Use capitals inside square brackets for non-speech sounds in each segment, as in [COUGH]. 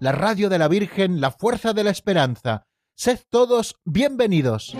la radio de la Virgen, la fuerza de la esperanza. Sed todos bienvenidos.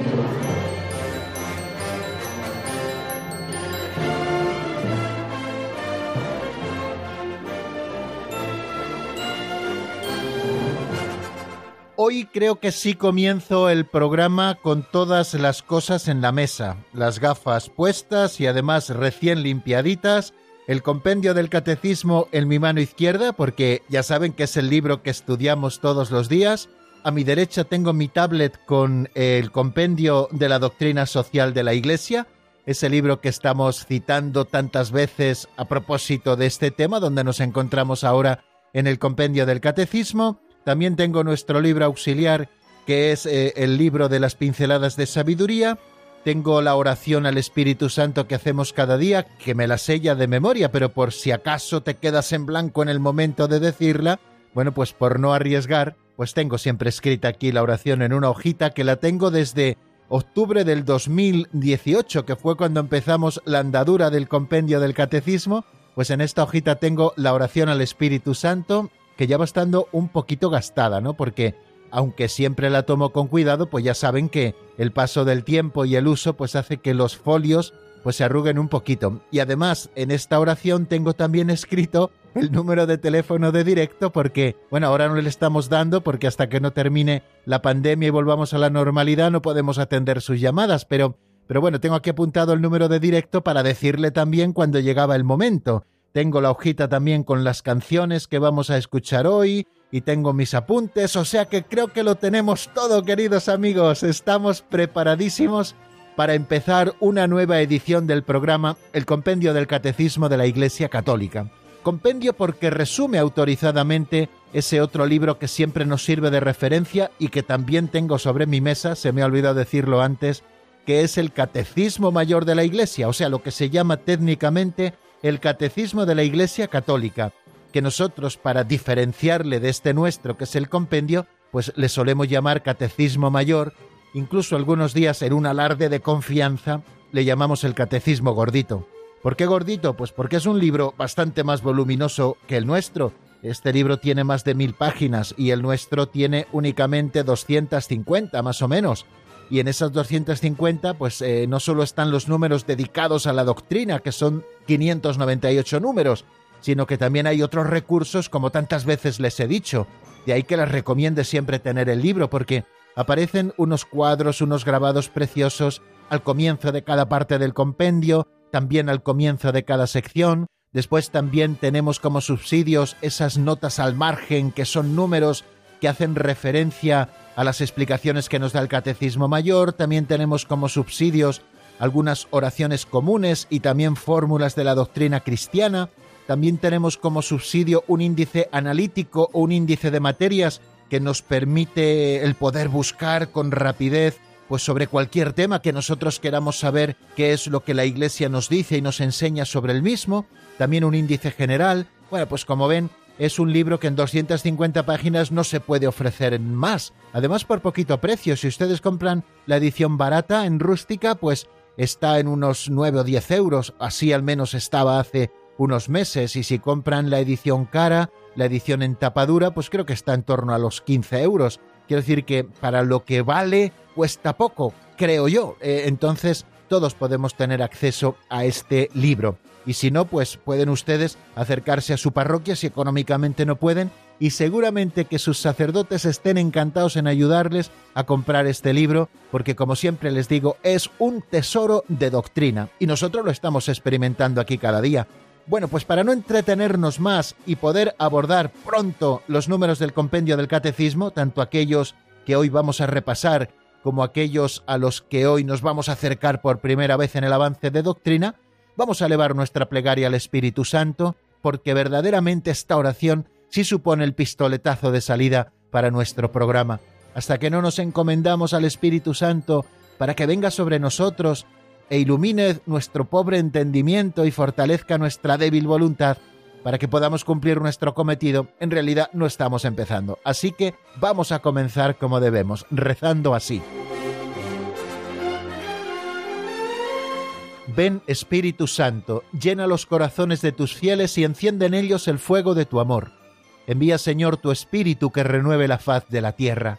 Hoy creo que sí comienzo el programa con todas las cosas en la mesa, las gafas puestas y además recién limpiaditas, el compendio del catecismo en mi mano izquierda, porque ya saben que es el libro que estudiamos todos los días, a mi derecha tengo mi tablet con el compendio de la doctrina social de la Iglesia, ese libro que estamos citando tantas veces a propósito de este tema, donde nos encontramos ahora en el compendio del catecismo, también tengo nuestro libro auxiliar, que es eh, el libro de las pinceladas de sabiduría. Tengo la oración al Espíritu Santo que hacemos cada día, que me la sella de memoria, pero por si acaso te quedas en blanco en el momento de decirla, bueno, pues por no arriesgar, pues tengo siempre escrita aquí la oración en una hojita que la tengo desde octubre del 2018, que fue cuando empezamos la andadura del compendio del catecismo, pues en esta hojita tengo la oración al Espíritu Santo que ya va estando un poquito gastada, ¿no? Porque aunque siempre la tomo con cuidado, pues ya saben que el paso del tiempo y el uso pues hace que los folios pues se arruguen un poquito. Y además, en esta oración tengo también escrito el número de teléfono de directo porque, bueno, ahora no le estamos dando porque hasta que no termine la pandemia y volvamos a la normalidad no podemos atender sus llamadas, pero pero bueno, tengo aquí apuntado el número de directo para decirle también cuando llegaba el momento. Tengo la hojita también con las canciones que vamos a escuchar hoy y tengo mis apuntes, o sea que creo que lo tenemos todo, queridos amigos. Estamos preparadísimos para empezar una nueva edición del programa El Compendio del Catecismo de la Iglesia Católica. Compendio porque resume autorizadamente ese otro libro que siempre nos sirve de referencia y que también tengo sobre mi mesa, se me ha olvidado decirlo antes, que es el Catecismo Mayor de la Iglesia, o sea, lo que se llama técnicamente el Catecismo de la Iglesia Católica, que nosotros, para diferenciarle de este nuestro, que es el compendio, pues le solemos llamar Catecismo Mayor, incluso algunos días en un alarde de confianza le llamamos el Catecismo Gordito. ¿Por qué gordito? Pues porque es un libro bastante más voluminoso que el nuestro. Este libro tiene más de mil páginas y el nuestro tiene únicamente 250 más o menos y en esas 250 pues eh, no solo están los números dedicados a la doctrina, que son 598 números, sino que también hay otros recursos como tantas veces les he dicho. De ahí que les recomiende siempre tener el libro porque aparecen unos cuadros, unos grabados preciosos al comienzo de cada parte del compendio, también al comienzo de cada sección. Después también tenemos como subsidios esas notas al margen que son números que hacen referencia a las explicaciones que nos da el Catecismo Mayor, también tenemos como subsidios algunas oraciones comunes y también fórmulas de la doctrina cristiana, también tenemos como subsidio un índice analítico o un índice de materias que nos permite el poder buscar con rapidez pues sobre cualquier tema que nosotros queramos saber qué es lo que la Iglesia nos dice y nos enseña sobre el mismo, también un índice general. Bueno, pues como ven, es un libro que en 250 páginas no se puede ofrecer en más. Además, por poquito precio. Si ustedes compran la edición barata en rústica, pues está en unos 9 o 10 euros. Así al menos estaba hace unos meses. Y si compran la edición cara, la edición en tapadura, pues creo que está en torno a los 15 euros. Quiero decir que para lo que vale, cuesta poco, creo yo. Eh, entonces, todos podemos tener acceso a este libro y si no, pues pueden ustedes acercarse a su parroquia si económicamente no pueden y seguramente que sus sacerdotes estén encantados en ayudarles a comprar este libro porque como siempre les digo es un tesoro de doctrina y nosotros lo estamos experimentando aquí cada día. Bueno, pues para no entretenernos más y poder abordar pronto los números del compendio del catecismo, tanto aquellos que hoy vamos a repasar como aquellos a los que hoy nos vamos a acercar por primera vez en el avance de doctrina, Vamos a elevar nuestra plegaria al Espíritu Santo, porque verdaderamente esta oración sí supone el pistoletazo de salida para nuestro programa. Hasta que no nos encomendamos al Espíritu Santo para que venga sobre nosotros e ilumine nuestro pobre entendimiento y fortalezca nuestra débil voluntad para que podamos cumplir nuestro cometido, en realidad no estamos empezando. Así que vamos a comenzar como debemos, rezando así. Ven Espíritu Santo, llena los corazones de tus fieles y enciende en ellos el fuego de tu amor. Envía Señor tu Espíritu que renueve la faz de la tierra.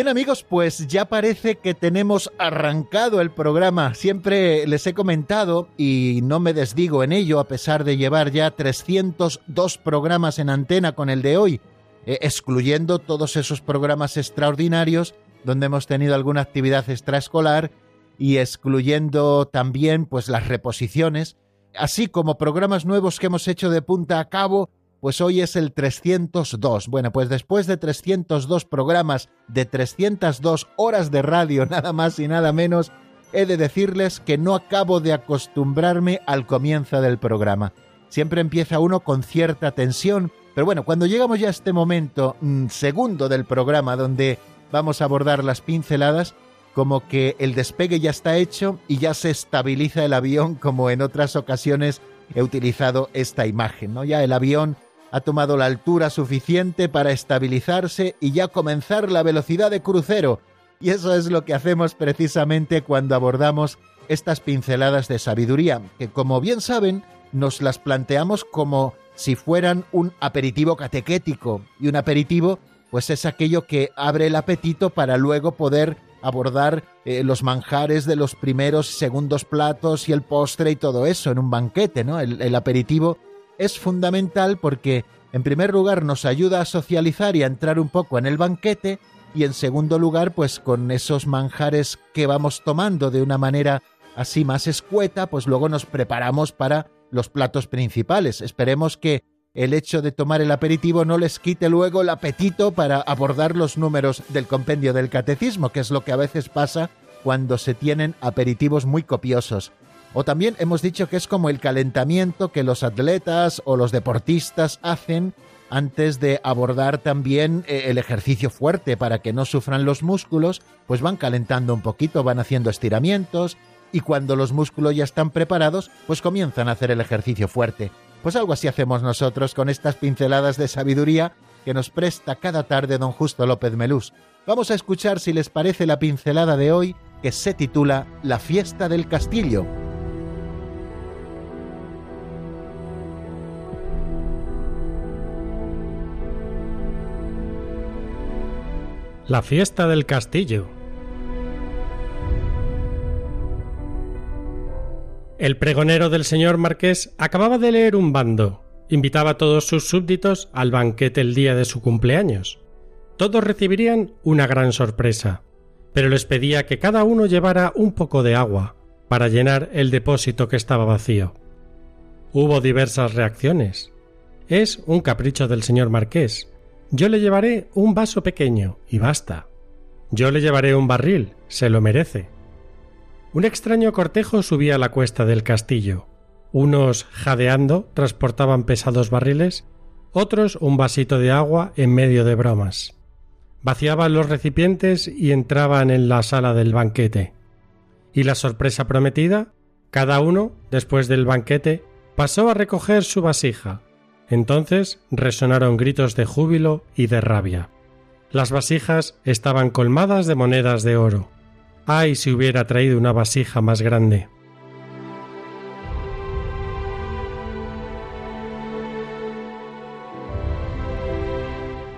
Bien amigos, pues ya parece que tenemos arrancado el programa. Siempre les he comentado, y no me desdigo en ello, a pesar de llevar ya 302 programas en antena con el de hoy, eh, excluyendo todos esos programas extraordinarios donde hemos tenido alguna actividad extraescolar y excluyendo también pues las reposiciones, así como programas nuevos que hemos hecho de punta a cabo pues hoy es el 302. Bueno, pues después de 302 programas, de 302 horas de radio, [LAUGHS] nada más y nada menos, he de decirles que no acabo de acostumbrarme al comienzo del programa. Siempre empieza uno con cierta tensión, pero bueno, cuando llegamos ya a este momento mm, segundo del programa donde vamos a abordar las pinceladas, como que el despegue ya está hecho y ya se estabiliza el avión [LAUGHS] como en otras ocasiones he utilizado esta imagen, ¿no? Ya el avión ha tomado la altura suficiente para estabilizarse y ya comenzar la velocidad de crucero. Y eso es lo que hacemos precisamente cuando abordamos estas pinceladas de sabiduría, que como bien saben, nos las planteamos como si fueran un aperitivo catequético. Y un aperitivo, pues es aquello que abre el apetito para luego poder abordar eh, los manjares de los primeros y segundos platos y el postre y todo eso en un banquete, ¿no? el aperitivo es fundamental porque, en primer lugar, nos ayuda a socializar y a entrar un poco en el banquete, y en segundo lugar, pues con esos manjares que vamos tomando de una manera así más escueta, pues luego nos preparamos para los platos principales. Esperemos que el hecho de tomar el aperitivo no les quite luego el apetito para abordar los números del compendio del catecismo, que es lo que a veces pasa cuando se tienen aperitivos muy copiosos. O también hemos dicho que es como el calentamiento que los atletas o los deportistas hacen antes de abordar también eh, el ejercicio fuerte para que no sufran los músculos, pues van calentando un poquito, van haciendo estiramientos y cuando los músculos ya están preparados, pues comienzan a hacer el ejercicio fuerte. Pues algo así hacemos nosotros con estas pinceladas de sabiduría que nos presta cada tarde don Justo López Melús. Vamos a escuchar si les parece la pincelada de hoy que se titula La fiesta del castillo. La fiesta del castillo. El pregonero del señor marqués acababa de leer un bando. Invitaba a todos sus súbditos al banquete el día de su cumpleaños. Todos recibirían una gran sorpresa, pero les pedía que cada uno llevara un poco de agua para llenar el depósito que estaba vacío. Hubo diversas reacciones. Es un capricho del señor marqués, yo le llevaré un vaso pequeño y basta. Yo le llevaré un barril, se lo merece. Un extraño cortejo subía a la cuesta del castillo. Unos, jadeando, transportaban pesados barriles, otros un vasito de agua en medio de bromas. Vaciaban los recipientes y entraban en la sala del banquete. Y la sorpresa prometida, cada uno, después del banquete, pasó a recoger su vasija, entonces resonaron gritos de júbilo y de rabia. Las vasijas estaban colmadas de monedas de oro. ¡Ay si hubiera traído una vasija más grande!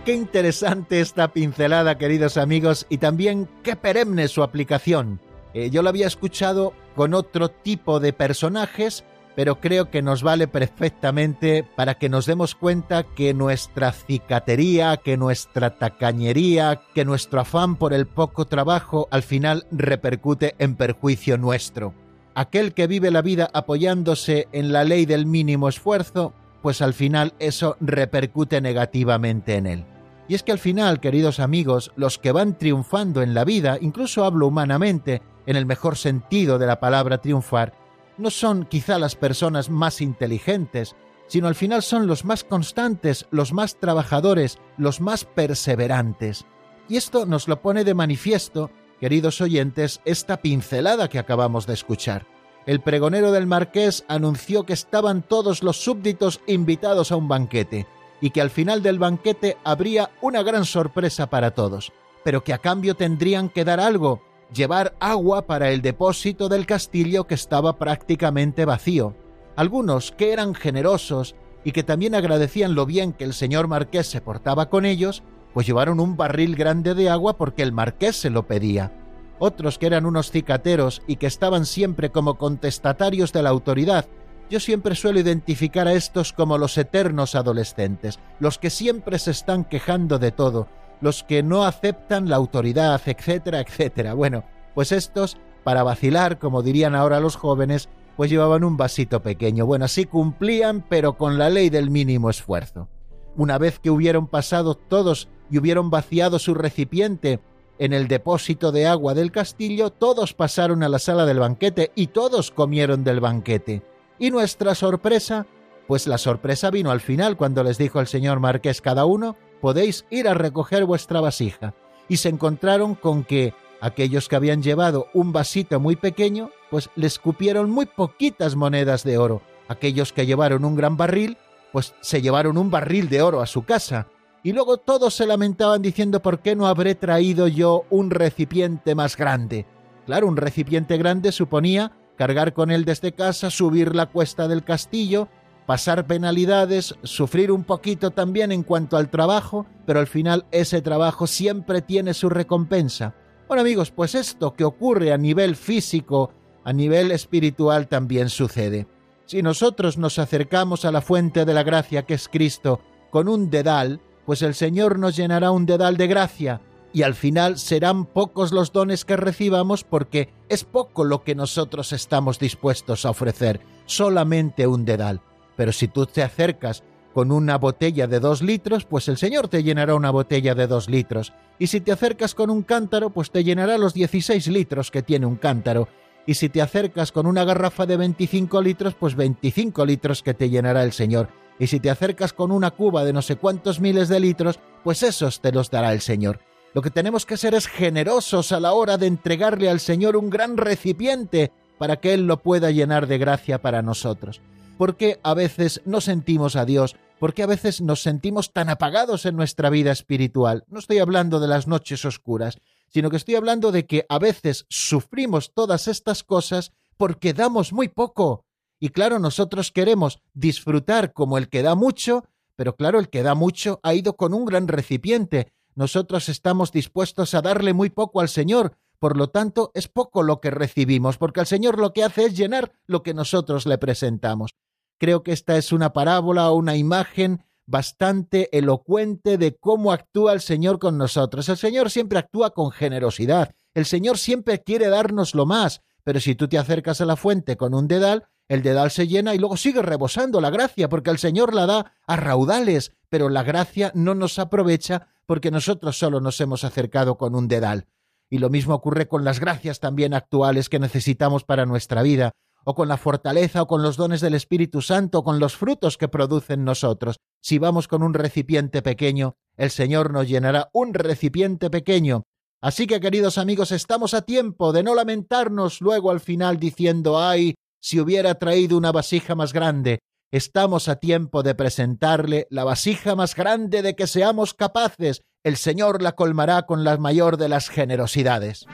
Qué interesante esta pincelada, queridos amigos, y también qué perenne su aplicación. Eh, yo lo había escuchado con otro tipo de personajes, pero creo que nos vale perfectamente para que nos demos cuenta que nuestra cicatería, que nuestra tacañería, que nuestro afán por el poco trabajo al final repercute en perjuicio nuestro. Aquel que vive la vida apoyándose en la ley del mínimo esfuerzo, pues al final eso repercute negativamente en él. Y es que al final, queridos amigos, los que van triunfando en la vida, incluso hablo humanamente, en el mejor sentido de la palabra triunfar, no son quizá las personas más inteligentes, sino al final son los más constantes, los más trabajadores, los más perseverantes. Y esto nos lo pone de manifiesto, queridos oyentes, esta pincelada que acabamos de escuchar. El pregonero del marqués anunció que estaban todos los súbditos invitados a un banquete, y que al final del banquete habría una gran sorpresa para todos, pero que a cambio tendrían que dar algo, llevar agua para el depósito del castillo que estaba prácticamente vacío. Algunos, que eran generosos y que también agradecían lo bien que el señor marqués se portaba con ellos, pues llevaron un barril grande de agua porque el marqués se lo pedía. Otros que eran unos cicateros y que estaban siempre como contestatarios de la autoridad, yo siempre suelo identificar a estos como los eternos adolescentes, los que siempre se están quejando de todo, los que no aceptan la autoridad, etcétera, etcétera. Bueno, pues estos, para vacilar, como dirían ahora los jóvenes, pues llevaban un vasito pequeño. Bueno, así cumplían, pero con la ley del mínimo esfuerzo. Una vez que hubieron pasado todos y hubieron vaciado su recipiente en el depósito de agua del castillo, todos pasaron a la sala del banquete y todos comieron del banquete. Y nuestra sorpresa, pues la sorpresa vino al final cuando les dijo el señor marqués cada uno, podéis ir a recoger vuestra vasija. Y se encontraron con que aquellos que habían llevado un vasito muy pequeño, pues les cupieron muy poquitas monedas de oro. Aquellos que llevaron un gran barril, pues se llevaron un barril de oro a su casa. Y luego todos se lamentaban diciendo por qué no habré traído yo un recipiente más grande. Claro, un recipiente grande suponía cargar con él desde casa, subir la cuesta del castillo, pasar penalidades, sufrir un poquito también en cuanto al trabajo, pero al final ese trabajo siempre tiene su recompensa. Bueno amigos, pues esto que ocurre a nivel físico, a nivel espiritual también sucede. Si nosotros nos acercamos a la fuente de la gracia que es Cristo con un dedal, pues el Señor nos llenará un dedal de gracia, y al final serán pocos los dones que recibamos porque es poco lo que nosotros estamos dispuestos a ofrecer, solamente un dedal. Pero si tú te acercas con una botella de dos litros, pues el Señor te llenará una botella de dos litros. Y si te acercas con un cántaro, pues te llenará los 16 litros que tiene un cántaro. Y si te acercas con una garrafa de 25 litros, pues 25 litros que te llenará el Señor. Y si te acercas con una cuba de no sé cuántos miles de litros, pues esos te los dará el Señor. Lo que tenemos que ser es generosos a la hora de entregarle al Señor un gran recipiente para que Él lo pueda llenar de gracia para nosotros. ¿Por qué a veces no sentimos a Dios? ¿Por qué a veces nos sentimos tan apagados en nuestra vida espiritual? No estoy hablando de las noches oscuras, sino que estoy hablando de que a veces sufrimos todas estas cosas porque damos muy poco. Y claro, nosotros queremos disfrutar como el que da mucho, pero claro, el que da mucho ha ido con un gran recipiente. Nosotros estamos dispuestos a darle muy poco al Señor, por lo tanto es poco lo que recibimos, porque el Señor lo que hace es llenar lo que nosotros le presentamos. Creo que esta es una parábola o una imagen bastante elocuente de cómo actúa el Señor con nosotros. El Señor siempre actúa con generosidad. El Señor siempre quiere darnos lo más. Pero si tú te acercas a la fuente con un dedal, el dedal se llena y luego sigue rebosando la gracia, porque el Señor la da a raudales, pero la gracia no nos aprovecha porque nosotros solo nos hemos acercado con un dedal. Y lo mismo ocurre con las gracias también actuales que necesitamos para nuestra vida o con la fortaleza o con los dones del Espíritu Santo o con los frutos que producen nosotros. Si vamos con un recipiente pequeño, el Señor nos llenará un recipiente pequeño. Así que, queridos amigos, estamos a tiempo de no lamentarnos luego al final diciendo, ay, si hubiera traído una vasija más grande. Estamos a tiempo de presentarle la vasija más grande de que seamos capaces. El Señor la colmará con la mayor de las generosidades.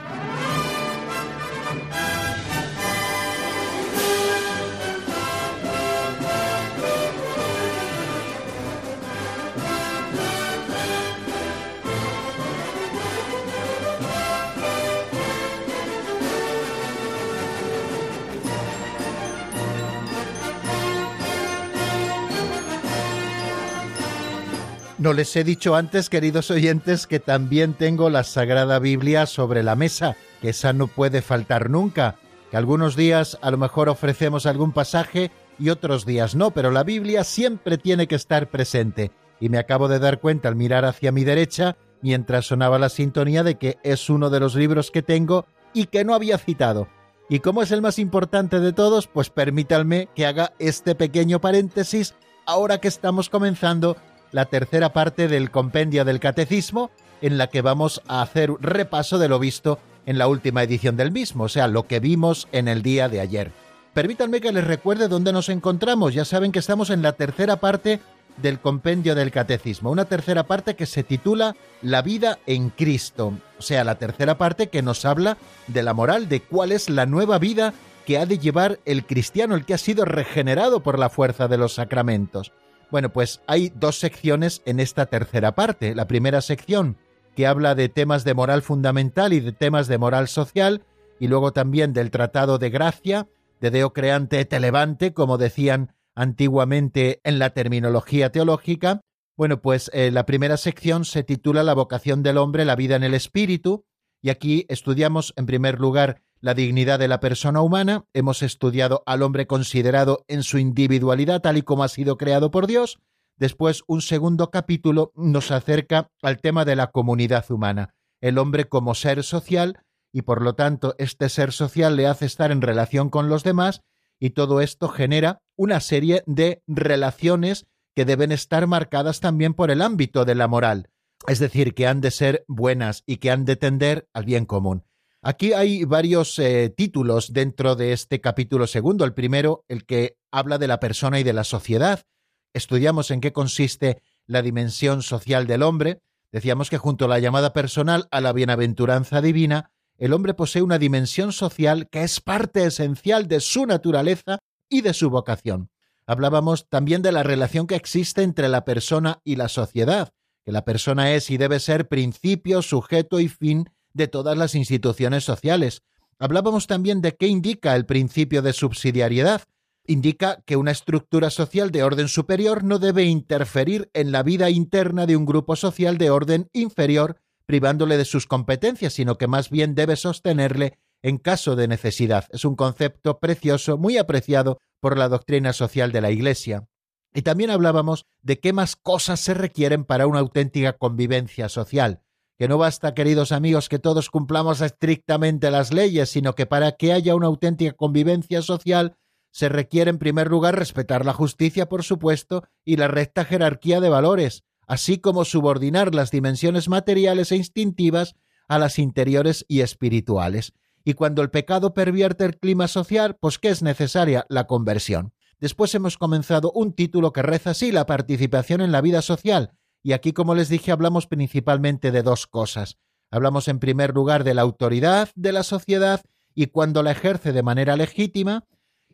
No les he dicho antes, queridos oyentes, que también tengo la Sagrada Biblia sobre la mesa, que esa no puede faltar nunca, que algunos días a lo mejor ofrecemos algún pasaje y otros días no, pero la Biblia siempre tiene que estar presente. Y me acabo de dar cuenta al mirar hacia mi derecha, mientras sonaba la sintonía, de que es uno de los libros que tengo y que no había citado. Y como es el más importante de todos, pues permítanme que haga este pequeño paréntesis ahora que estamos comenzando la tercera parte del compendio del catecismo, en la que vamos a hacer repaso de lo visto en la última edición del mismo, o sea, lo que vimos en el día de ayer. Permítanme que les recuerde dónde nos encontramos. Ya saben que estamos en la tercera parte del compendio del catecismo, una tercera parte que se titula La vida en Cristo, o sea, la tercera parte que nos habla de la moral, de cuál es la nueva vida que ha de llevar el cristiano, el que ha sido regenerado por la fuerza de los sacramentos. Bueno, pues hay dos secciones en esta tercera parte. La primera sección, que habla de temas de moral fundamental y de temas de moral social, y luego también del Tratado de Gracia, de Deo Creante Televante, como decían antiguamente en la terminología teológica. Bueno, pues eh, la primera sección se titula La vocación del hombre, la vida en el espíritu, y aquí estudiamos en primer lugar la dignidad de la persona humana, hemos estudiado al hombre considerado en su individualidad tal y como ha sido creado por Dios, después un segundo capítulo nos acerca al tema de la comunidad humana, el hombre como ser social y por lo tanto este ser social le hace estar en relación con los demás y todo esto genera una serie de relaciones que deben estar marcadas también por el ámbito de la moral, es decir, que han de ser buenas y que han de tender al bien común. Aquí hay varios eh, títulos dentro de este capítulo segundo. El primero, el que habla de la persona y de la sociedad. Estudiamos en qué consiste la dimensión social del hombre. Decíamos que junto a la llamada personal a la bienaventuranza divina, el hombre posee una dimensión social que es parte esencial de su naturaleza y de su vocación. Hablábamos también de la relación que existe entre la persona y la sociedad, que la persona es y debe ser principio, sujeto y fin de todas las instituciones sociales. Hablábamos también de qué indica el principio de subsidiariedad. Indica que una estructura social de orden superior no debe interferir en la vida interna de un grupo social de orden inferior, privándole de sus competencias, sino que más bien debe sostenerle en caso de necesidad. Es un concepto precioso, muy apreciado por la doctrina social de la Iglesia. Y también hablábamos de qué más cosas se requieren para una auténtica convivencia social que no basta, queridos amigos, que todos cumplamos estrictamente las leyes, sino que para que haya una auténtica convivencia social se requiere en primer lugar respetar la justicia, por supuesto, y la recta jerarquía de valores, así como subordinar las dimensiones materiales e instintivas a las interiores y espirituales. Y cuando el pecado pervierte el clima social, pues ¿qué es necesaria? La conversión. Después hemos comenzado un título que reza así la participación en la vida social, y aquí, como les dije, hablamos principalmente de dos cosas. Hablamos en primer lugar de la autoridad de la sociedad y cuando la ejerce de manera legítima,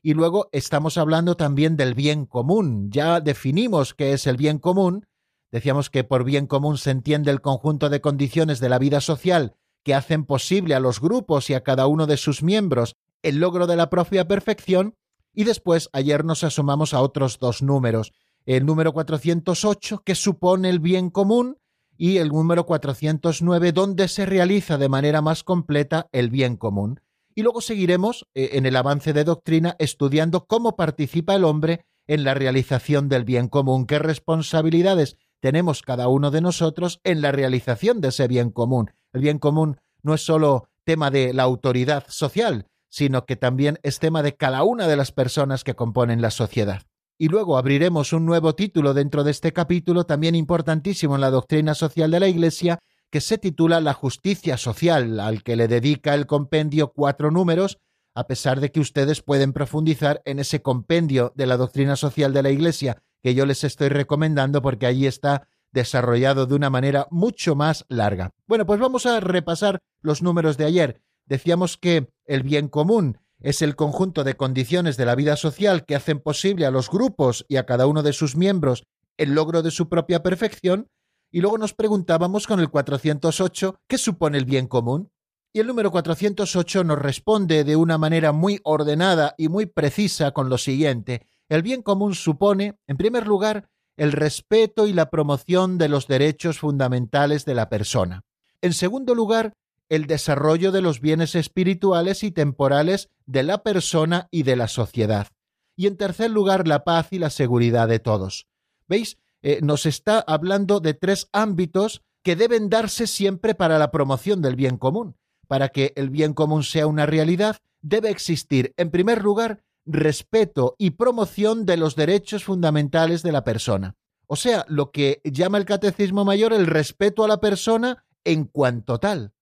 y luego estamos hablando también del bien común. Ya definimos qué es el bien común. Decíamos que por bien común se entiende el conjunto de condiciones de la vida social que hacen posible a los grupos y a cada uno de sus miembros el logro de la propia perfección, y después ayer nos asomamos a otros dos números, el número 408, que supone el bien común, y el número 409, donde se realiza de manera más completa el bien común. Y luego seguiremos eh, en el avance de doctrina estudiando cómo participa el hombre en la realización del bien común, qué responsabilidades tenemos cada uno de nosotros en la realización de ese bien común. El bien común no es solo tema de la autoridad social, sino que también es tema de cada una de las personas que componen la sociedad. Y luego abriremos un nuevo título dentro de este capítulo, también importantísimo en la doctrina social de la Iglesia, que se titula La justicia social, al que le dedica el compendio cuatro números, a pesar de que ustedes pueden profundizar en ese compendio de la doctrina social de la Iglesia que yo les estoy recomendando porque allí está desarrollado de una manera mucho más larga. Bueno, pues vamos a repasar los números de ayer. Decíamos que el bien común es el conjunto de condiciones de la vida social que hacen posible a los grupos y a cada uno de sus miembros el logro de su propia perfección, y luego nos preguntábamos con el 408 qué supone el bien común. Y el número 408 nos responde de una manera muy ordenada y muy precisa con lo siguiente. El bien común supone, en primer lugar, el respeto y la promoción de los derechos fundamentales de la persona. En segundo lugar, el desarrollo de los bienes espirituales y temporales de la persona y de la sociedad. Y en tercer lugar, la paz y la seguridad de todos. ¿Veis? Eh, nos está hablando de tres ámbitos que deben darse siempre para la promoción del bien común. Para que el bien común sea una realidad, debe existir, en primer lugar, respeto y promoción de los derechos fundamentales de la persona. O sea, lo que llama el Catecismo Mayor el respeto a la persona en cuanto tal.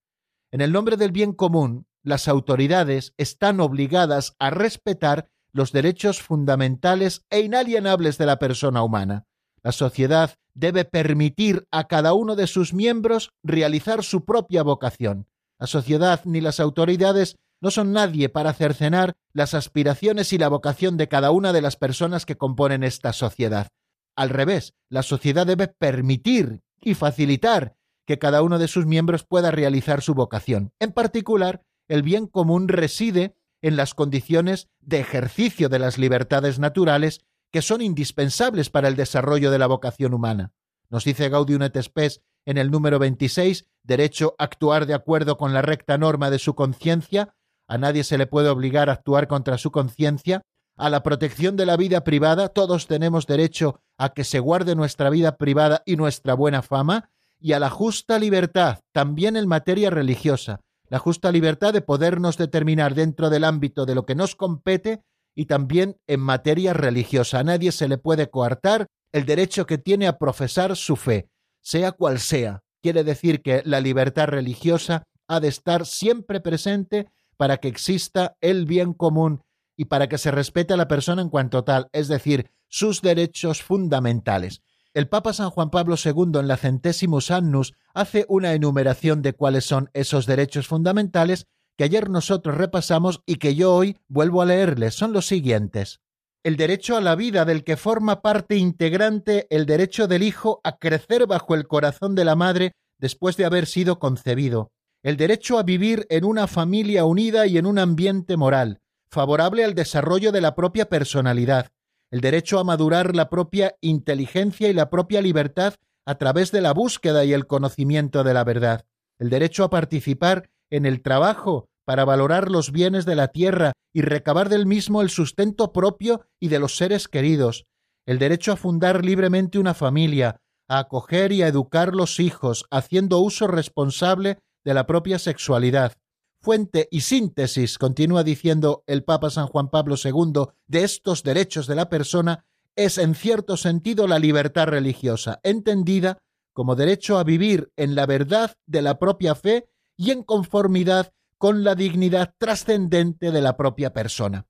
En el nombre del bien común, las autoridades están obligadas a respetar los derechos fundamentales e inalienables de la persona humana. La sociedad debe permitir a cada uno de sus miembros realizar su propia vocación. La sociedad ni las autoridades no son nadie para cercenar las aspiraciones y la vocación de cada una de las personas que componen esta sociedad. Al revés, la sociedad debe permitir y facilitar que cada uno de sus miembros pueda realizar su vocación. En particular, el bien común reside en las condiciones de ejercicio de las libertades naturales que son indispensables para el desarrollo de la vocación humana. Nos dice Gaudium et Spes en el número 26, derecho a actuar de acuerdo con la recta norma de su conciencia, a nadie se le puede obligar a actuar contra su conciencia, a la protección de la vida privada, todos tenemos derecho a que se guarde nuestra vida privada y nuestra buena fama, y a la justa libertad, también en materia religiosa, la justa libertad de podernos determinar dentro del ámbito de lo que nos compete y también en materia religiosa. A nadie se le puede coartar el derecho que tiene a profesar su fe, sea cual sea. Quiere decir que la libertad religiosa ha de estar siempre presente para que exista el bien común y para que se respete a la persona en cuanto tal, es decir, sus derechos fundamentales. El Papa San Juan Pablo II en la Centésimus Annus hace una enumeración de cuáles son esos derechos fundamentales que ayer nosotros repasamos y que yo hoy vuelvo a leerles. Son los siguientes. El derecho a la vida del que forma parte integrante el derecho del hijo a crecer bajo el corazón de la madre después de haber sido concebido. El derecho a vivir en una familia unida y en un ambiente moral, favorable al desarrollo de la propia personalidad. El derecho a madurar la propia inteligencia y la propia libertad a través de la búsqueda y el conocimiento de la verdad. El derecho a participar en el trabajo para valorar los bienes de la tierra y recabar del mismo el sustento propio y de los seres queridos, el derecho a fundar libremente una familia, a acoger y a educar los hijos, haciendo uso responsable de la propia sexualidad. Fuente y síntesis, continúa diciendo el Papa San Juan Pablo II, de estos derechos de la persona es en cierto sentido la libertad religiosa, entendida como derecho a vivir en la verdad de la propia fe y en conformidad con la dignidad trascendente de la propia persona.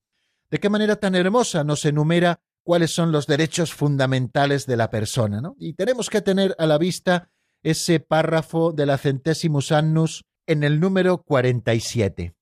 ¿De qué manera tan hermosa nos enumera cuáles son los derechos fundamentales de la persona? ¿no? Y tenemos que tener a la vista ese párrafo de la Centésimus Annus en el número 47.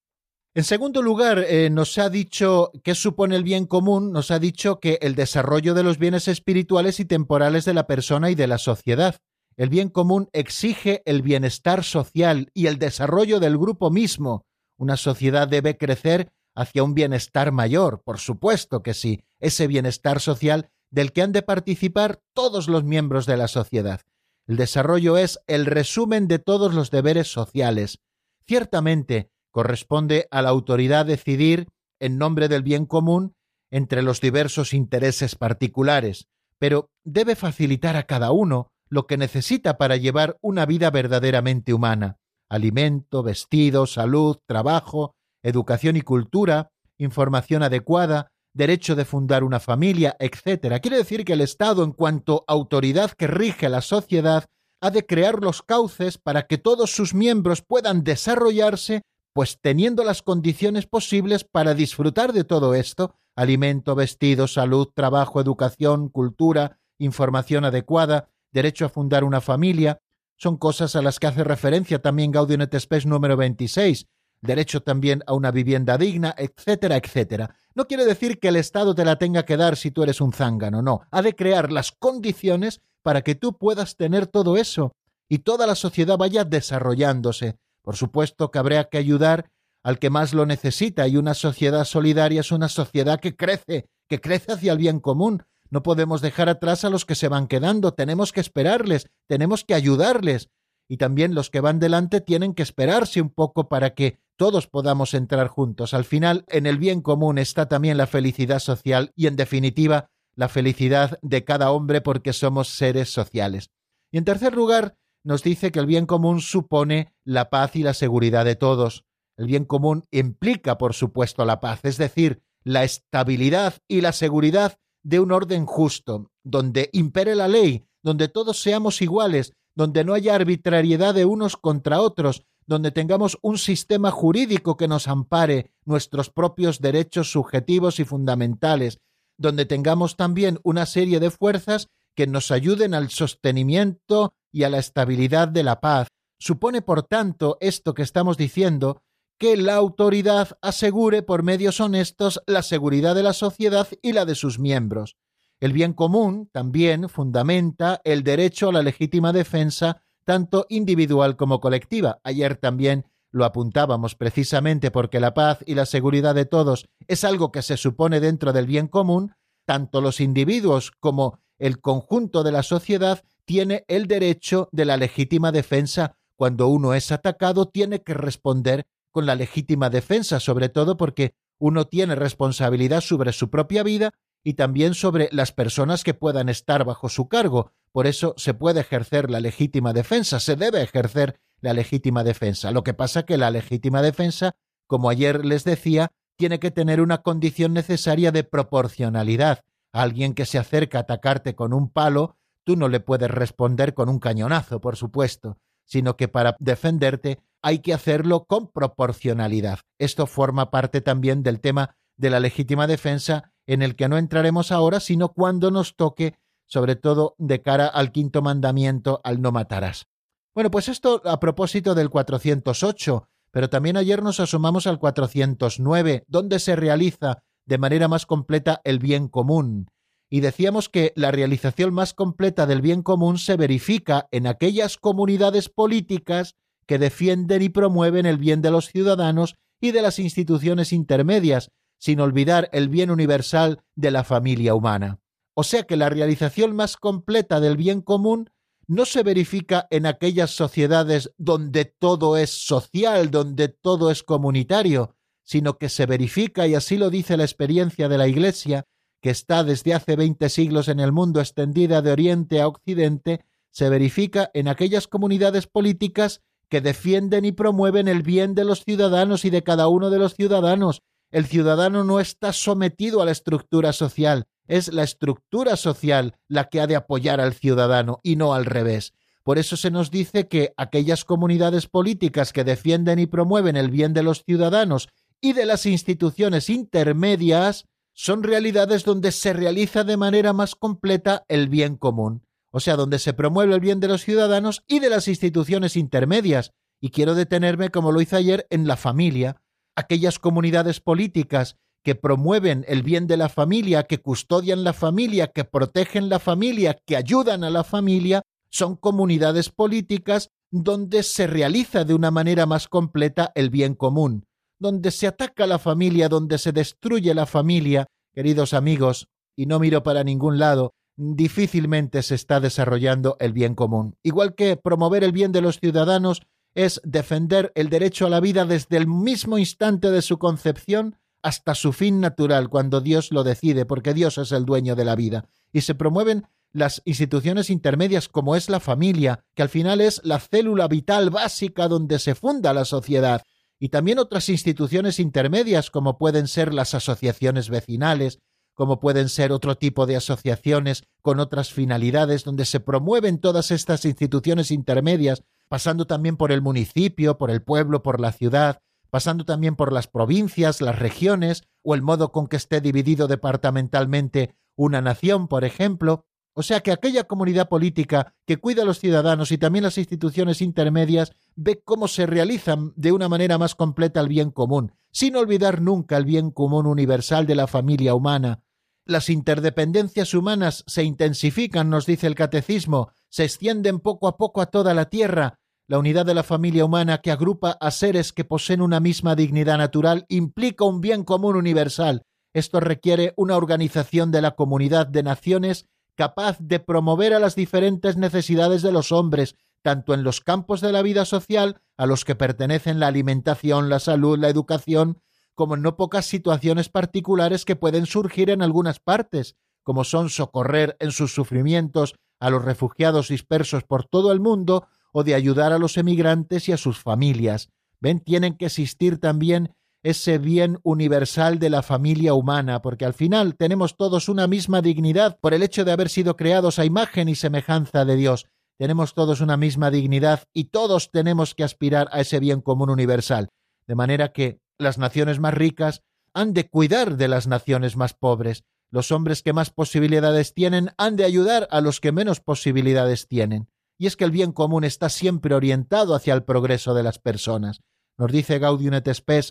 En segundo lugar, eh, nos ha dicho qué supone el bien común, nos ha dicho que el desarrollo de los bienes espirituales y temporales de la persona y de la sociedad. El bien común exige el bienestar social y el desarrollo del grupo mismo. Una sociedad debe crecer hacia un bienestar mayor, por supuesto que sí, ese bienestar social del que han de participar todos los miembros de la sociedad. El desarrollo es el resumen de todos los deberes sociales. Ciertamente, corresponde a la autoridad decidir, en nombre del bien común, entre los diversos intereses particulares, pero debe facilitar a cada uno lo que necesita para llevar una vida verdaderamente humana. Alimento, vestido, salud, trabajo, educación y cultura, información adecuada, derecho de fundar una familia, etc. Quiere decir que el Estado, en cuanto autoridad que rige la sociedad, ha de crear los cauces para que todos sus miembros puedan desarrollarse, pues teniendo las condiciones posibles para disfrutar de todo esto, alimento, vestido, salud, trabajo, educación, cultura, información adecuada, derecho a fundar una familia, son cosas a las que hace referencia también Gaudium et Spes número 26, derecho también a una vivienda digna, etcétera, etcétera. No quiere decir que el Estado te la tenga que dar si tú eres un zángano, no. Ha de crear las condiciones para que tú puedas tener todo eso y toda la sociedad vaya desarrollándose. Por supuesto que habría que ayudar al que más lo necesita y una sociedad solidaria es una sociedad que crece, que crece hacia el bien común, no podemos dejar atrás a los que se van quedando, tenemos que esperarles, tenemos que ayudarles, y también los que van delante tienen que esperarse un poco para que todos podamos entrar juntos. Al final, en el bien común está también la felicidad social y, en definitiva, la felicidad de cada hombre porque somos seres sociales. Y en tercer lugar, nos dice que el bien común supone la paz y la seguridad de todos. El bien común implica, por supuesto, la paz, es decir, la estabilidad y la seguridad de un orden justo, donde impere la ley, donde todos seamos iguales, donde no haya arbitrariedad de unos contra otros, donde tengamos un sistema jurídico que nos ampare nuestros propios derechos subjetivos y fundamentales, donde tengamos también una serie de fuerzas que nos ayuden al sostenimiento y a la estabilidad de la paz. Supone, por tanto, esto que estamos diciendo, que la autoridad asegure por medios honestos la seguridad de la sociedad y la de sus miembros. El bien común también fundamenta el derecho a la legítima defensa, tanto individual como colectiva. Ayer también lo apuntábamos precisamente porque la paz y la seguridad de todos es algo que se supone dentro del bien común, tanto los individuos como el conjunto de la sociedad tiene el derecho de la legítima defensa. Cuando uno es atacado, tiene que responder con la legítima defensa, sobre todo porque uno tiene responsabilidad sobre su propia vida y también sobre las personas que puedan estar bajo su cargo. Por eso se puede ejercer la legítima defensa, se debe ejercer la legítima defensa. Lo que pasa que la legítima defensa, como ayer les decía, tiene que tener una condición necesaria de proporcionalidad. alguien que se acerca a atacarte con un palo, tú no le puedes responder con un cañonazo, por supuesto, sino que para defenderte hay que hacerlo con proporcionalidad. Esto forma parte también del tema de la legítima defensa en el que no entraremos ahora, sino cuando nos toque, sobre todo de cara al quinto mandamiento, al no matarás. Bueno, pues esto a propósito del 408, pero también ayer nos asomamos al 409, donde se realiza de manera más completa el bien común. Y decíamos que la realización más completa del bien común se verifica en aquellas comunidades políticas que defienden y promueven el bien de los ciudadanos y de las instituciones intermedias, sin olvidar el bien universal de la familia humana. O sea que la realización más completa del bien común no se verifica en aquellas sociedades donde todo es social, donde todo es comunitario, sino que se verifica, y así lo dice la experiencia de la Iglesia, que está desde hace veinte siglos en el mundo extendida de Oriente a Occidente, se verifica en aquellas comunidades políticas que defienden y promueven el bien de los ciudadanos y de cada uno de los ciudadanos. El ciudadano no está sometido a la estructura social, es la estructura social la que ha de apoyar al ciudadano y no al revés. Por eso se nos dice que aquellas comunidades políticas que defienden y promueven el bien de los ciudadanos y de las instituciones intermedias son realidades donde se realiza de manera más completa el bien común, o sea, donde se promueve el bien de los ciudadanos y de las instituciones intermedias. Y quiero detenerme, como lo hice ayer, en la familia, aquellas comunidades políticas que promueven el bien de la familia, que custodian la familia, que protegen la familia, que ayudan a la familia, son comunidades políticas donde se realiza de una manera más completa el bien común, donde se ataca la familia, donde se destruye la familia, queridos amigos, y no miro para ningún lado, difícilmente se está desarrollando el bien común. Igual que promover el bien de los ciudadanos es defender el derecho a la vida desde el mismo instante de su concepción hasta su fin natural, cuando Dios lo decide, porque Dios es el dueño de la vida. Y se promueven las instituciones intermedias como es la familia, que al final es la célula vital básica donde se funda la sociedad, y también otras instituciones intermedias como pueden ser las asociaciones vecinales, como pueden ser otro tipo de asociaciones con otras finalidades donde se promueven todas estas instituciones intermedias, pasando también por el municipio, por el pueblo, por la ciudad, pasando también por las provincias, las regiones, o el modo con que esté dividido departamentalmente una nación, por ejemplo. O sea que aquella comunidad política que cuida a los ciudadanos y también las instituciones intermedias ve cómo se realizan de una manera más completa el bien común, sin olvidar nunca el bien común universal de la familia humana. Las interdependencias humanas se intensifican, nos dice el catecismo, se extienden poco a poco a toda la tierra, la unidad de la familia humana que agrupa a seres que poseen una misma dignidad natural implica un bien común universal. Esto requiere una organización de la comunidad de naciones capaz de promover a las diferentes necesidades de los hombres, tanto en los campos de la vida social, a los que pertenecen la alimentación, la salud, la educación, como en no pocas situaciones particulares que pueden surgir en algunas partes, como son socorrer en sus sufrimientos a los refugiados dispersos por todo el mundo o de ayudar a los emigrantes y a sus familias. Ven, tienen que existir también ese bien universal de la familia humana, porque al final tenemos todos una misma dignidad por el hecho de haber sido creados a imagen y semejanza de Dios. Tenemos todos una misma dignidad y todos tenemos que aspirar a ese bien común universal. De manera que las naciones más ricas han de cuidar de las naciones más pobres. Los hombres que más posibilidades tienen han de ayudar a los que menos posibilidades tienen. Y es que el bien común está siempre orientado hacia el progreso de las personas. Nos dice Gaudium et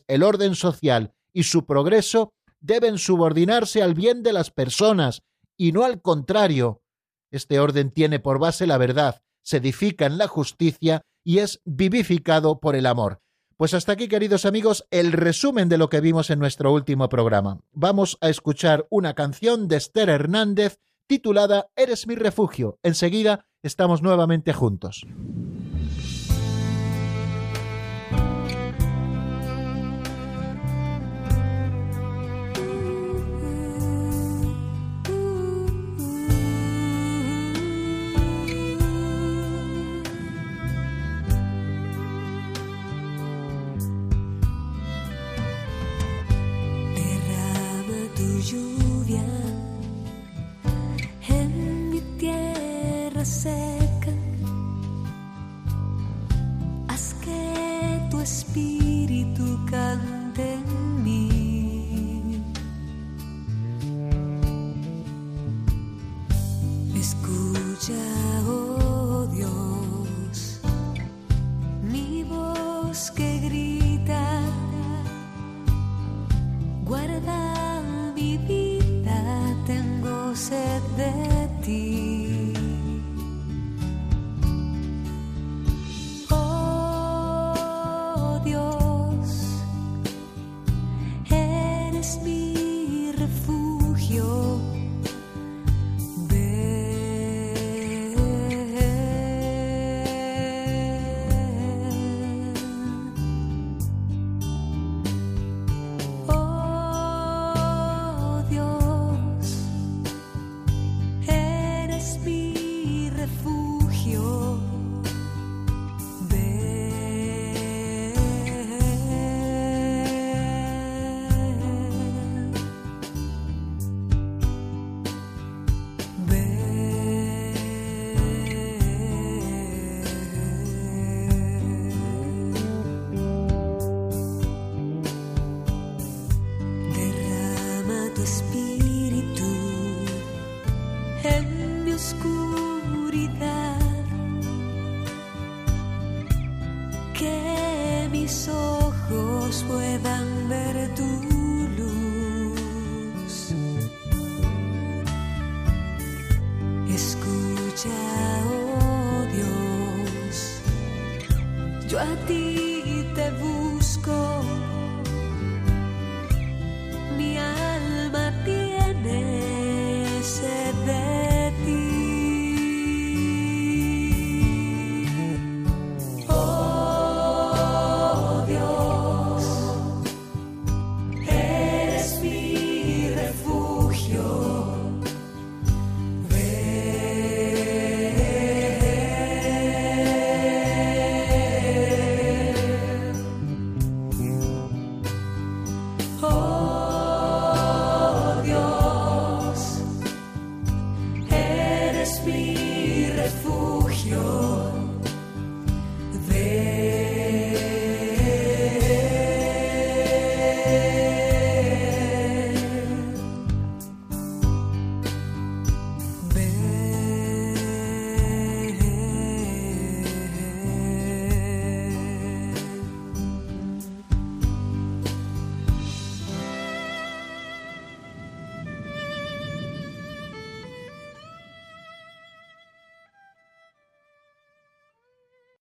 el orden social y su progreso deben subordinarse al bien de las personas y no al contrario. Este orden tiene por base la verdad, se edifica en la justicia y es vivificado por el amor. Pues hasta aquí, queridos amigos, el resumen de lo que vimos en nuestro último programa. Vamos a escuchar una canción de Esther Hernández titulada Eres mi refugio. Enseguida estamos nuevamente juntos.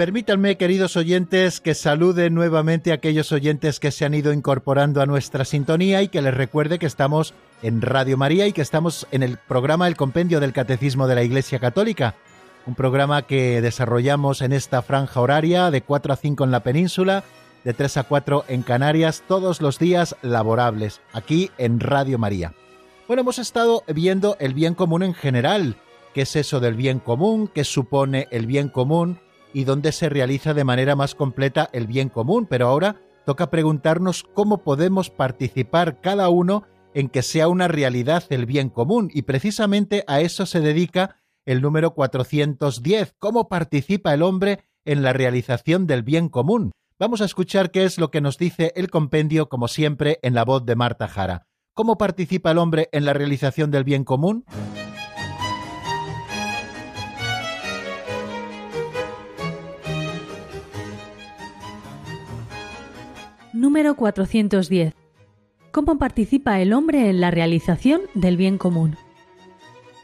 Permítanme, queridos oyentes, que salude nuevamente a aquellos oyentes que se han ido incorporando a nuestra sintonía y que les recuerde que estamos en Radio María y que estamos en el programa El Compendio del Catecismo de la Iglesia Católica, un programa que desarrollamos en esta franja horaria de 4 a 5 en la península, de 3 a 4 en Canarias, todos los días laborables, aquí en Radio María. Bueno, hemos estado viendo el bien común en general, qué es eso del bien común, qué supone el bien común, y dónde se realiza de manera más completa el bien común, pero ahora toca preguntarnos cómo podemos participar cada uno en que sea una realidad el bien común, y precisamente a eso se dedica el número 410, cómo participa el hombre en la realización del bien común. Vamos a escuchar qué es lo que nos dice el compendio, como siempre, en la voz de Marta Jara. ¿Cómo participa el hombre en la realización del bien común? Número 410. ¿Cómo participa el hombre en la realización del bien común?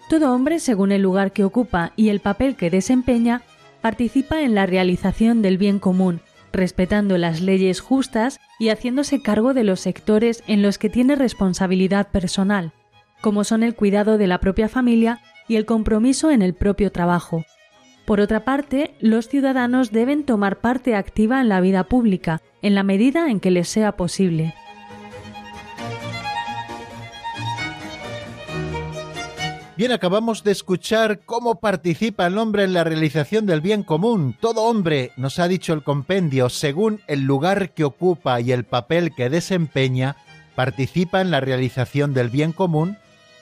Todo hombre, según el lugar que ocupa y el papel que desempeña, participa en la realización del bien común, respetando las leyes justas y haciéndose cargo de los sectores en los que tiene responsabilidad personal, como son el cuidado de la propia familia y el compromiso en el propio trabajo. Por otra parte, los ciudadanos deben tomar parte activa en la vida pública, en la medida en que les sea posible. Bien, acabamos de escuchar cómo participa el hombre en la realización del bien común. Todo hombre, nos ha dicho el compendio, según el lugar que ocupa y el papel que desempeña, participa en la realización del bien común,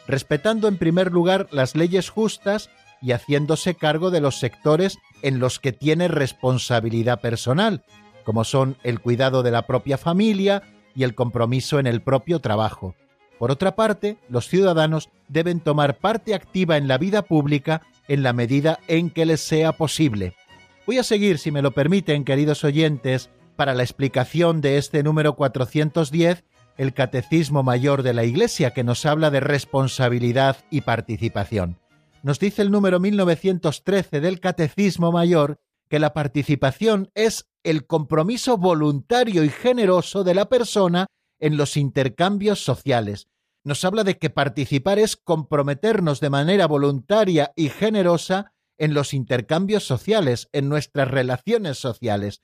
respetando en primer lugar las leyes justas y haciéndose cargo de los sectores en los que tiene responsabilidad personal, como son el cuidado de la propia familia y el compromiso en el propio trabajo. Por otra parte, los ciudadanos deben tomar parte activa en la vida pública en la medida en que les sea posible. Voy a seguir, si me lo permiten, queridos oyentes, para la explicación de este número 410, el Catecismo Mayor de la Iglesia, que nos habla de responsabilidad y participación. Nos dice el número 1913 del Catecismo Mayor que la participación es el compromiso voluntario y generoso de la persona en los intercambios sociales. Nos habla de que participar es comprometernos de manera voluntaria y generosa en los intercambios sociales, en nuestras relaciones sociales.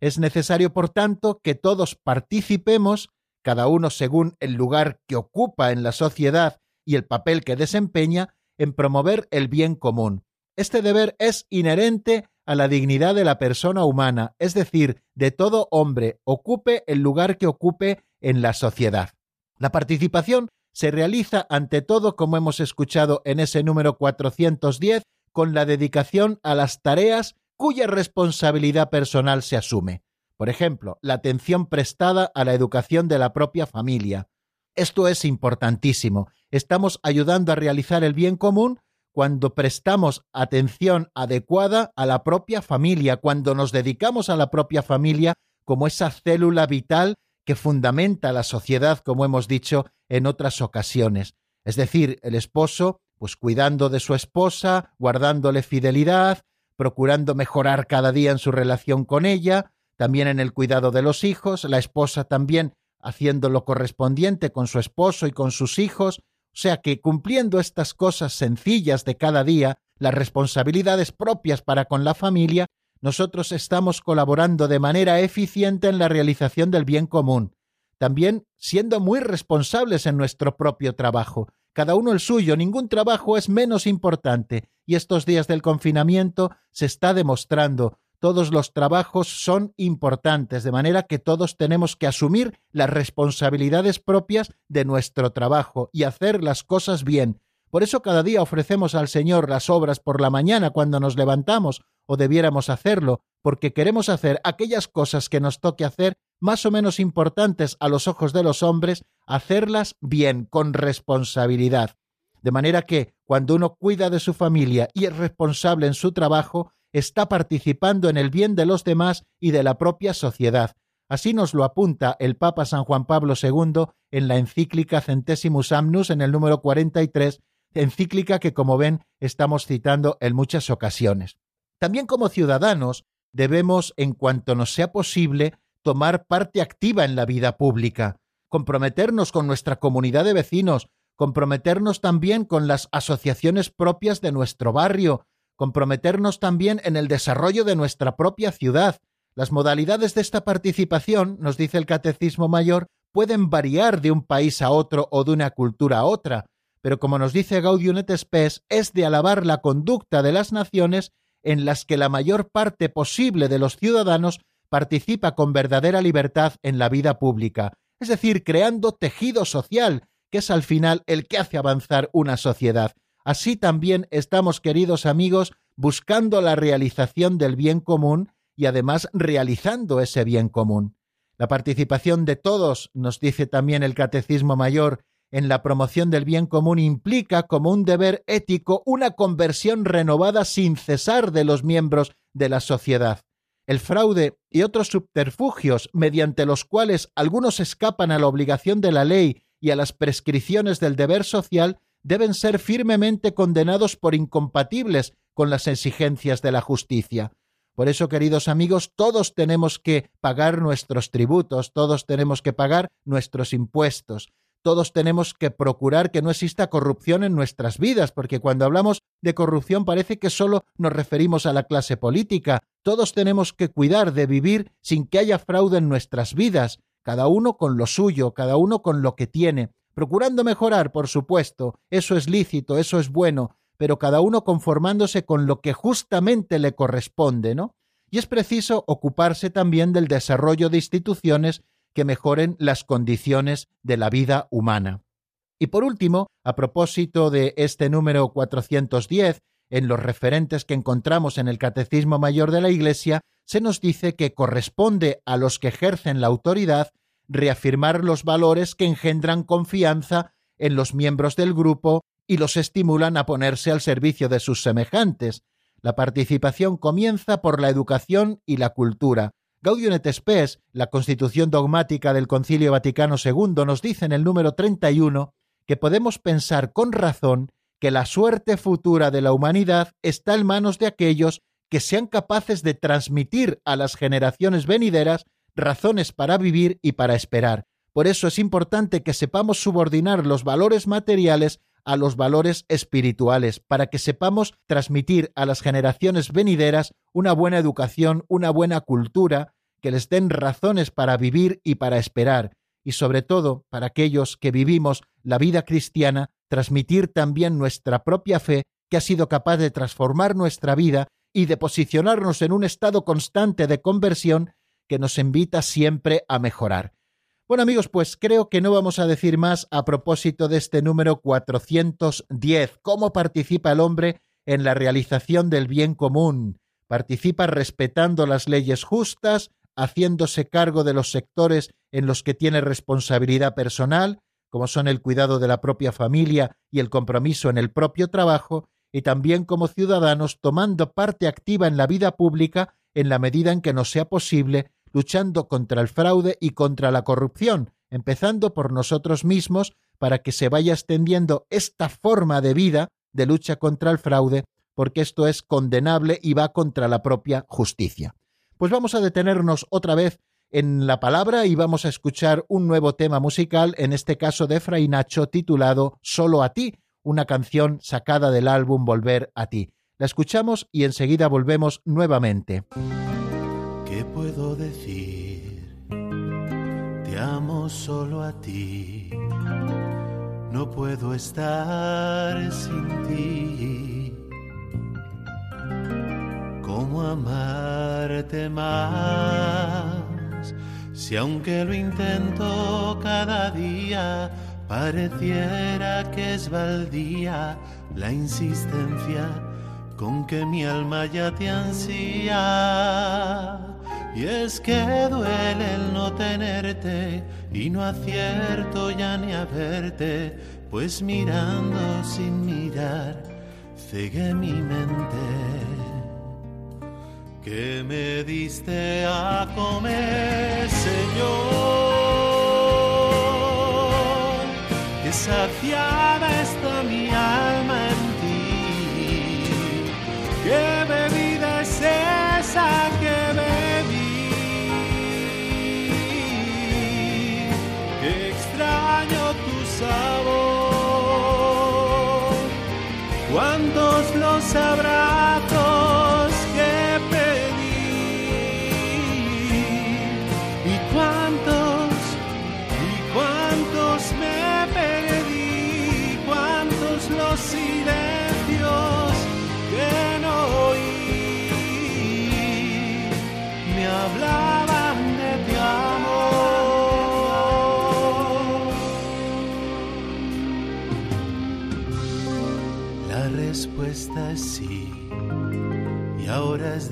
Es necesario, por tanto, que todos participemos, cada uno según el lugar que ocupa en la sociedad y el papel que desempeña, en promover el bien común. Este deber es inherente a la dignidad de la persona humana, es decir, de todo hombre, ocupe el lugar que ocupe en la sociedad. La participación se realiza ante todo, como hemos escuchado en ese número 410, con la dedicación a las tareas cuya responsabilidad personal se asume. Por ejemplo, la atención prestada a la educación de la propia familia. Esto es importantísimo. Estamos ayudando a realizar el bien común cuando prestamos atención adecuada a la propia familia, cuando nos dedicamos a la propia familia como esa célula vital que fundamenta la sociedad, como hemos dicho en otras ocasiones. Es decir, el esposo, pues cuidando de su esposa, guardándole fidelidad, procurando mejorar cada día en su relación con ella, también en el cuidado de los hijos, la esposa también haciendo lo correspondiente con su esposo y con sus hijos, o sea que cumpliendo estas cosas sencillas de cada día, las responsabilidades propias para con la familia, nosotros estamos colaborando de manera eficiente en la realización del bien común, también siendo muy responsables en nuestro propio trabajo. Cada uno el suyo, ningún trabajo es menos importante, y estos días del confinamiento se está demostrando todos los trabajos son importantes, de manera que todos tenemos que asumir las responsabilidades propias de nuestro trabajo y hacer las cosas bien. Por eso cada día ofrecemos al Señor las obras por la mañana cuando nos levantamos, o debiéramos hacerlo, porque queremos hacer aquellas cosas que nos toque hacer, más o menos importantes a los ojos de los hombres, hacerlas bien, con responsabilidad. De manera que, cuando uno cuida de su familia y es responsable en su trabajo, está participando en el bien de los demás y de la propia sociedad. Así nos lo apunta el Papa San Juan Pablo II en la encíclica Centesimus Amnus en el número 43, encíclica que, como ven, estamos citando en muchas ocasiones. También como ciudadanos, debemos, en cuanto nos sea posible, tomar parte activa en la vida pública, comprometernos con nuestra comunidad de vecinos, comprometernos también con las asociaciones propias de nuestro barrio, comprometernos también en el desarrollo de nuestra propia ciudad. Las modalidades de esta participación, nos dice el Catecismo Mayor, pueden variar de un país a otro o de una cultura a otra, pero como nos dice Gaudium et es de alabar la conducta de las naciones en las que la mayor parte posible de los ciudadanos participa con verdadera libertad en la vida pública, es decir, creando tejido social, que es al final el que hace avanzar una sociedad. Así también estamos, queridos amigos, buscando la realización del bien común y además realizando ese bien común. La participación de todos, nos dice también el Catecismo Mayor, en la promoción del bien común implica como un deber ético una conversión renovada sin cesar de los miembros de la sociedad. El fraude y otros subterfugios mediante los cuales algunos escapan a la obligación de la ley y a las prescripciones del deber social deben ser firmemente condenados por incompatibles con las exigencias de la justicia. Por eso, queridos amigos, todos tenemos que pagar nuestros tributos, todos tenemos que pagar nuestros impuestos, todos tenemos que procurar que no exista corrupción en nuestras vidas, porque cuando hablamos de corrupción parece que solo nos referimos a la clase política. Todos tenemos que cuidar de vivir sin que haya fraude en nuestras vidas, cada uno con lo suyo, cada uno con lo que tiene, procurando mejorar, por supuesto, eso es lícito, eso es bueno, pero cada uno conformándose con lo que justamente le corresponde, ¿no? Y es preciso ocuparse también del desarrollo de instituciones que mejoren las condiciones de la vida humana. Y por último, a propósito de este número 410, en los referentes que encontramos en el Catecismo Mayor de la Iglesia, se nos dice que corresponde a los que ejercen la autoridad reafirmar los valores que engendran confianza en los miembros del grupo y los estimulan a ponerse al servicio de sus semejantes. La participación comienza por la educación y la cultura. Gaudium et Spes, la constitución dogmática del Concilio Vaticano II, nos dice en el número 31 que podemos pensar con razón que la suerte futura de la humanidad está en manos de aquellos que sean capaces de transmitir a las generaciones venideras razones para vivir y para esperar. Por eso es importante que sepamos subordinar los valores materiales a los valores espirituales, para que sepamos transmitir a las generaciones venideras una buena educación, una buena cultura, que les den razones para vivir y para esperar, y sobre todo para aquellos que vivimos la vida cristiana, transmitir también nuestra propia fe, que ha sido capaz de transformar nuestra vida y de posicionarnos en un estado constante de conversión que nos invita siempre a mejorar. Bueno amigos, pues creo que no vamos a decir más a propósito de este número 410, cómo participa el hombre en la realización del bien común. Participa respetando las leyes justas, haciéndose cargo de los sectores en los que tiene responsabilidad personal, como son el cuidado de la propia familia y el compromiso en el propio trabajo, y también como ciudadanos tomando parte activa en la vida pública en la medida en que nos sea posible, luchando contra el fraude y contra la corrupción, empezando por nosotros mismos para que se vaya extendiendo esta forma de vida de lucha contra el fraude, porque esto es condenable y va contra la propia justicia. Pues vamos a detenernos otra vez en la palabra y vamos a escuchar un nuevo tema musical, en este caso de Fray Nacho, titulado Solo a ti, una canción sacada del álbum Volver a ti. La escuchamos y enseguida volvemos nuevamente. ¿Qué puedo decir? Te amo solo a ti. No puedo estar sin ti. ¿Cómo amarte más? Si aunque lo intento cada día, pareciera que es baldía la insistencia con que mi alma ya te ansía. Y es que duele el no tenerte y no acierto ya ni a verte, pues mirando sin mirar cegué mi mente. Que me diste a comer, Señor, que saciada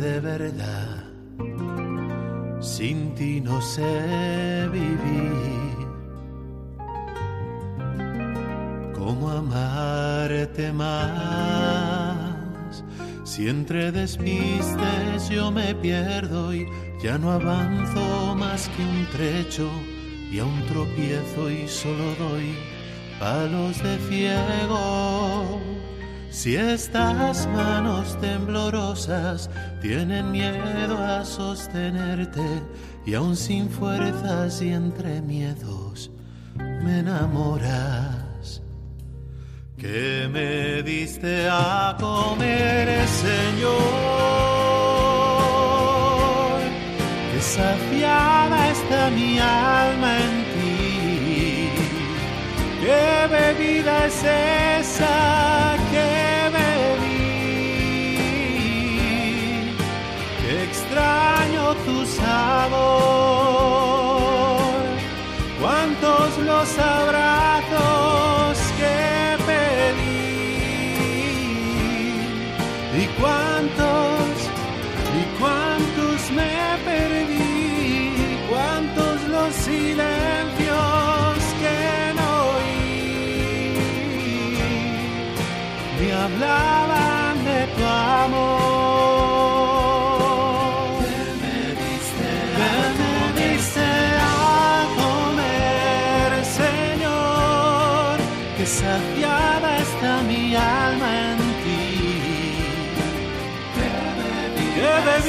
de verdad. Sin ti no sé vivir. ¿Cómo amarte más? Si entre despistes yo me pierdo y ya no avanzo más que un trecho y a un tropiezo y solo doy palos de ciego. Si estas manos temblorosas tienen miedo a sostenerte y aún sin fuerzas y entre miedos me enamoras. Que me diste a comer, Señor, que saciada está mi alma en ti. ¿Qué bebida es esa extraño tu sabor. ¿Cuántos los abrazos que pedí? ¿Y cuántos, y cuántos me perdí? ¿Cuántos los silencios que no oí? Me hablaban de tu amor.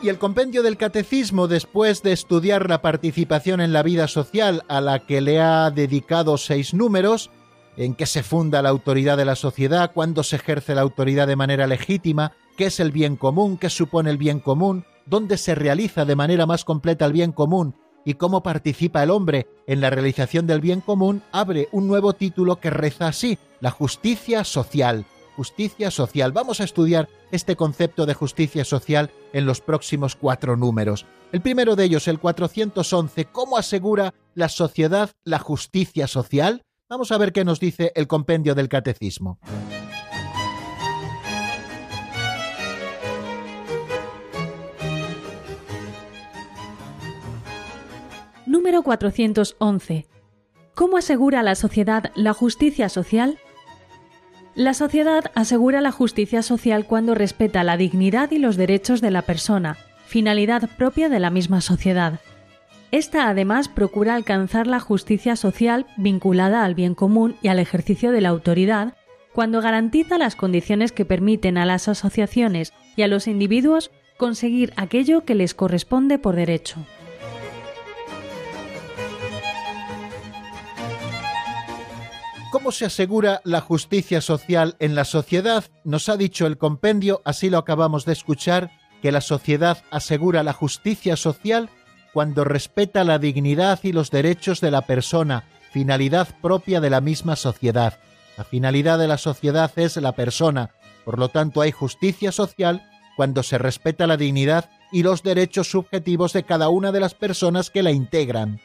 Y el compendio del catecismo, después de estudiar la participación en la vida social a la que le ha dedicado seis números, en qué se funda la autoridad de la sociedad, cuándo se ejerce la autoridad de manera legítima, qué es el bien común, qué supone el bien común, dónde se realiza de manera más completa el bien común y cómo participa el hombre en la realización del bien común, abre un nuevo título que reza así, la justicia social. Justicia social. Vamos a estudiar este concepto de justicia social en los próximos cuatro números. El primero de ellos, el 411, ¿cómo asegura la sociedad la justicia social? Vamos a ver qué nos dice el compendio del catecismo. Número 411. ¿Cómo asegura la sociedad la justicia social? La sociedad asegura la justicia social cuando respeta la dignidad y los derechos de la persona, finalidad propia de la misma sociedad. Esta además procura alcanzar la justicia social vinculada al bien común y al ejercicio de la autoridad, cuando garantiza las condiciones que permiten a las asociaciones y a los individuos conseguir aquello que les corresponde por derecho. ¿Cómo se asegura la justicia social en la sociedad? Nos ha dicho el compendio, así lo acabamos de escuchar, que la sociedad asegura la justicia social cuando respeta la dignidad y los derechos de la persona, finalidad propia de la misma sociedad. La finalidad de la sociedad es la persona, por lo tanto hay justicia social cuando se respeta la dignidad y los derechos subjetivos de cada una de las personas que la integran.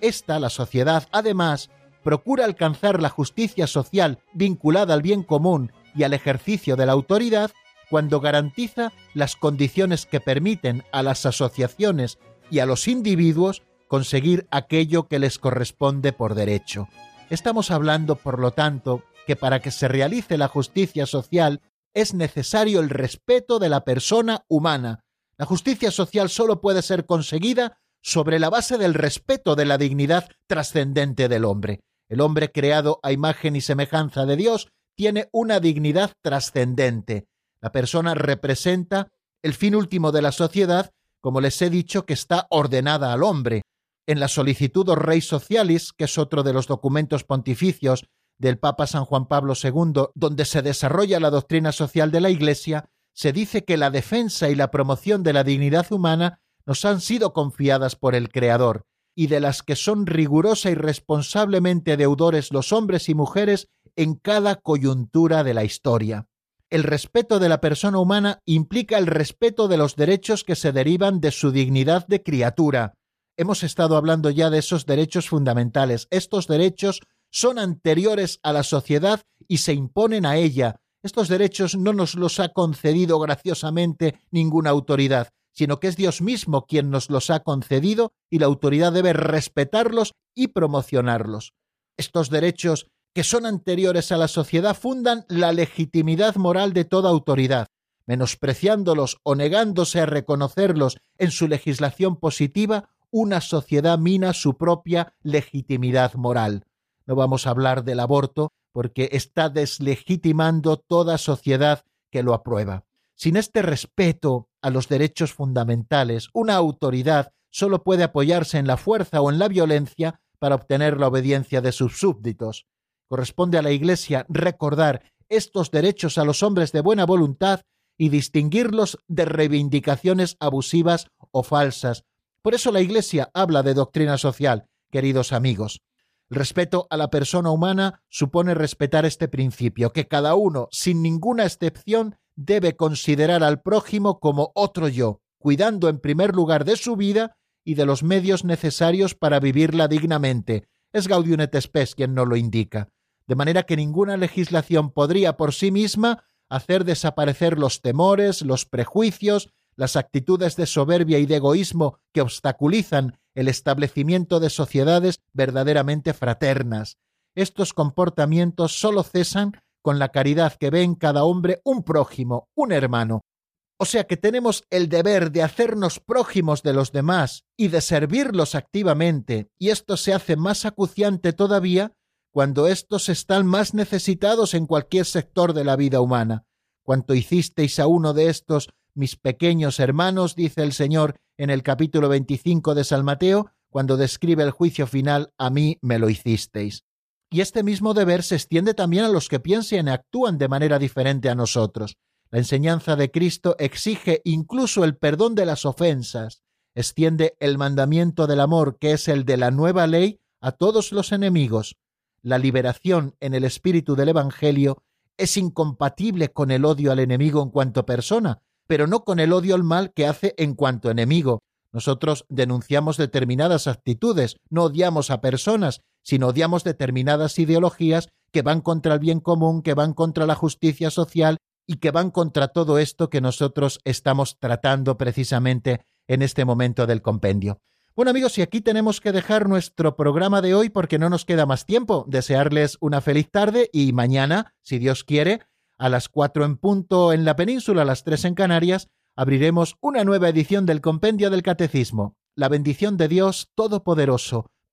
Esta, la sociedad, además, procura alcanzar la justicia social vinculada al bien común y al ejercicio de la autoridad cuando garantiza las condiciones que permiten a las asociaciones y a los individuos conseguir aquello que les corresponde por derecho. Estamos hablando, por lo tanto, que para que se realice la justicia social es necesario el respeto de la persona humana. La justicia social solo puede ser conseguida sobre la base del respeto de la dignidad trascendente del hombre. El hombre creado a imagen y semejanza de Dios tiene una dignidad trascendente. La persona representa el fin último de la sociedad, como les he dicho, que está ordenada al hombre. En la Solicitudo Rei Socialis, que es otro de los documentos pontificios del Papa San Juan Pablo II, donde se desarrolla la doctrina social de la Iglesia, se dice que la defensa y la promoción de la dignidad humana nos han sido confiadas por el Creador, y de las que son rigurosa y responsablemente deudores los hombres y mujeres en cada coyuntura de la historia. El respeto de la persona humana implica el respeto de los derechos que se derivan de su dignidad de criatura. Hemos estado hablando ya de esos derechos fundamentales. Estos derechos son anteriores a la sociedad y se imponen a ella. Estos derechos no nos los ha concedido graciosamente ninguna autoridad, sino que es Dios mismo quien nos los ha concedido y la autoridad debe respetarlos y promocionarlos. Estos derechos que son anteriores a la sociedad fundan la legitimidad moral de toda autoridad, menospreciándolos o negándose a reconocerlos en su legislación positiva, una sociedad mina su propia legitimidad moral. No vamos a hablar del aborto porque está deslegitimando toda sociedad que lo aprueba. Sin este respeto a los derechos fundamentales, una autoridad solo puede apoyarse en la fuerza o en la violencia para obtener la obediencia de sus súbditos. Corresponde a la Iglesia recordar estos derechos a los hombres de buena voluntad y distinguirlos de reivindicaciones abusivas o falsas. Por eso la Iglesia habla de doctrina social, queridos amigos. El respeto a la persona humana supone respetar este principio, que cada uno, sin ninguna excepción, debe considerar al prójimo como otro yo, cuidando en primer lugar de su vida y de los medios necesarios para vivirla dignamente. Es Gaudium et Spes quien nos lo indica. De manera que ninguna legislación podría por sí misma hacer desaparecer los temores, los prejuicios, las actitudes de soberbia y de egoísmo que obstaculizan el establecimiento de sociedades verdaderamente fraternas. Estos comportamientos sólo cesan con la caridad que ve en cada hombre un prójimo, un hermano. O sea que tenemos el deber de hacernos prójimos de los demás y de servirlos activamente, y esto se hace más acuciante todavía cuando éstos están más necesitados en cualquier sector de la vida humana. Cuanto hicisteis a uno de estos mis pequeños hermanos, dice el Señor en el capítulo 25 de San Mateo, cuando describe el juicio final, a mí me lo hicisteis. Y este mismo deber se extiende también a los que piensen y actúan de manera diferente a nosotros. La enseñanza de Cristo exige incluso el perdón de las ofensas, extiende el mandamiento del amor, que es el de la nueva ley, a todos los enemigos. La liberación en el espíritu del Evangelio es incompatible con el odio al enemigo en cuanto persona, pero no con el odio al mal que hace en cuanto enemigo. Nosotros denunciamos determinadas actitudes, no odiamos a personas, sino odiamos determinadas ideologías que van contra el bien común, que van contra la justicia social y que van contra todo esto que nosotros estamos tratando precisamente en este momento del compendio. Bueno amigos, y aquí tenemos que dejar nuestro programa de hoy porque no nos queda más tiempo. Desearles una feliz tarde y mañana, si Dios quiere, a las cuatro en punto en la península, a las tres en Canarias, abriremos una nueva edición del Compendio del Catecismo. La bendición de Dios Todopoderoso,